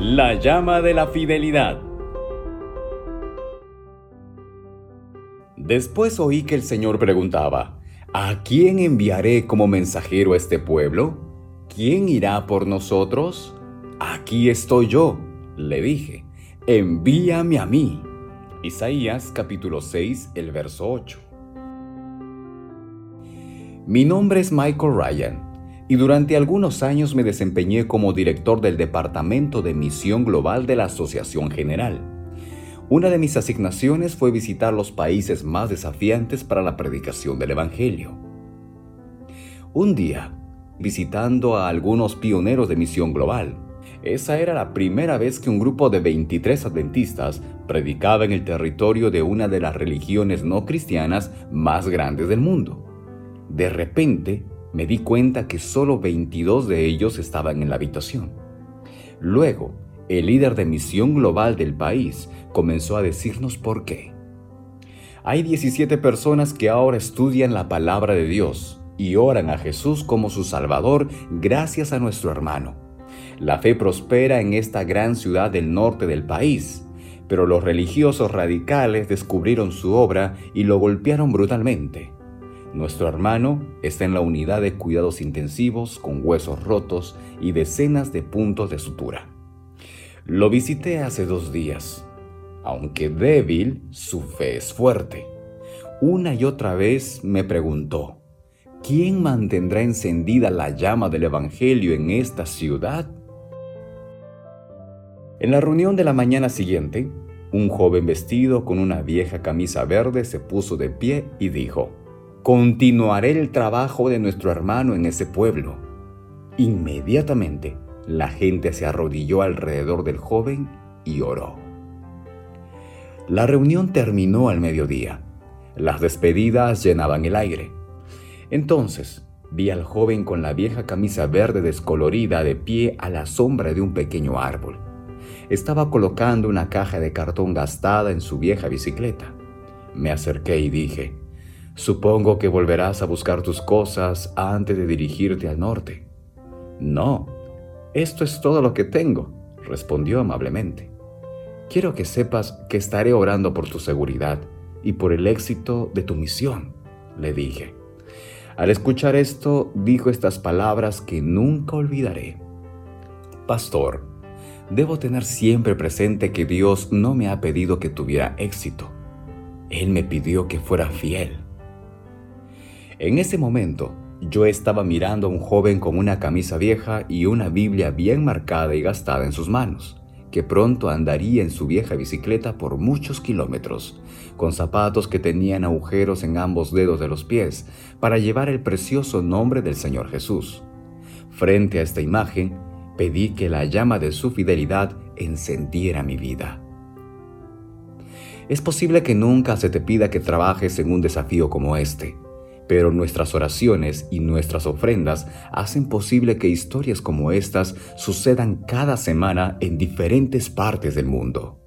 La llama de la fidelidad. Después oí que el Señor preguntaba, ¿A quién enviaré como mensajero a este pueblo? ¿Quién irá por nosotros? Aquí estoy yo, le dije, envíame a mí. Isaías capítulo 6, el verso 8. Mi nombre es Michael Ryan y durante algunos años me desempeñé como director del Departamento de Misión Global de la Asociación General. Una de mis asignaciones fue visitar los países más desafiantes para la predicación del Evangelio. Un día, visitando a algunos pioneros de Misión Global, esa era la primera vez que un grupo de 23 adventistas predicaba en el territorio de una de las religiones no cristianas más grandes del mundo. De repente me di cuenta que solo 22 de ellos estaban en la habitación. Luego, el líder de misión global del país comenzó a decirnos por qué. Hay 17 personas que ahora estudian la palabra de Dios y oran a Jesús como su Salvador gracias a nuestro hermano. La fe prospera en esta gran ciudad del norte del país, pero los religiosos radicales descubrieron su obra y lo golpearon brutalmente. Nuestro hermano está en la unidad de cuidados intensivos con huesos rotos y decenas de puntos de sutura. Lo visité hace dos días. Aunque débil, su fe es fuerte. Una y otra vez me preguntó, ¿quién mantendrá encendida la llama del Evangelio en esta ciudad? En la reunión de la mañana siguiente, un joven vestido con una vieja camisa verde se puso de pie y dijo, continuaré el trabajo de nuestro hermano en ese pueblo. Inmediatamente, la gente se arrodilló alrededor del joven y oró. La reunión terminó al mediodía. Las despedidas llenaban el aire. Entonces, vi al joven con la vieja camisa verde descolorida de pie a la sombra de un pequeño árbol. Estaba colocando una caja de cartón gastada en su vieja bicicleta. Me acerqué y dije, Supongo que volverás a buscar tus cosas antes de dirigirte al norte. No, esto es todo lo que tengo, respondió amablemente. Quiero que sepas que estaré orando por tu seguridad y por el éxito de tu misión, le dije. Al escuchar esto, dijo estas palabras que nunca olvidaré. Pastor, debo tener siempre presente que Dios no me ha pedido que tuviera éxito. Él me pidió que fuera fiel. En ese momento, yo estaba mirando a un joven con una camisa vieja y una Biblia bien marcada y gastada en sus manos, que pronto andaría en su vieja bicicleta por muchos kilómetros, con zapatos que tenían agujeros en ambos dedos de los pies, para llevar el precioso nombre del Señor Jesús. Frente a esta imagen, pedí que la llama de su fidelidad encendiera mi vida. Es posible que nunca se te pida que trabajes en un desafío como este pero nuestras oraciones y nuestras ofrendas hacen posible que historias como estas sucedan cada semana en diferentes partes del mundo.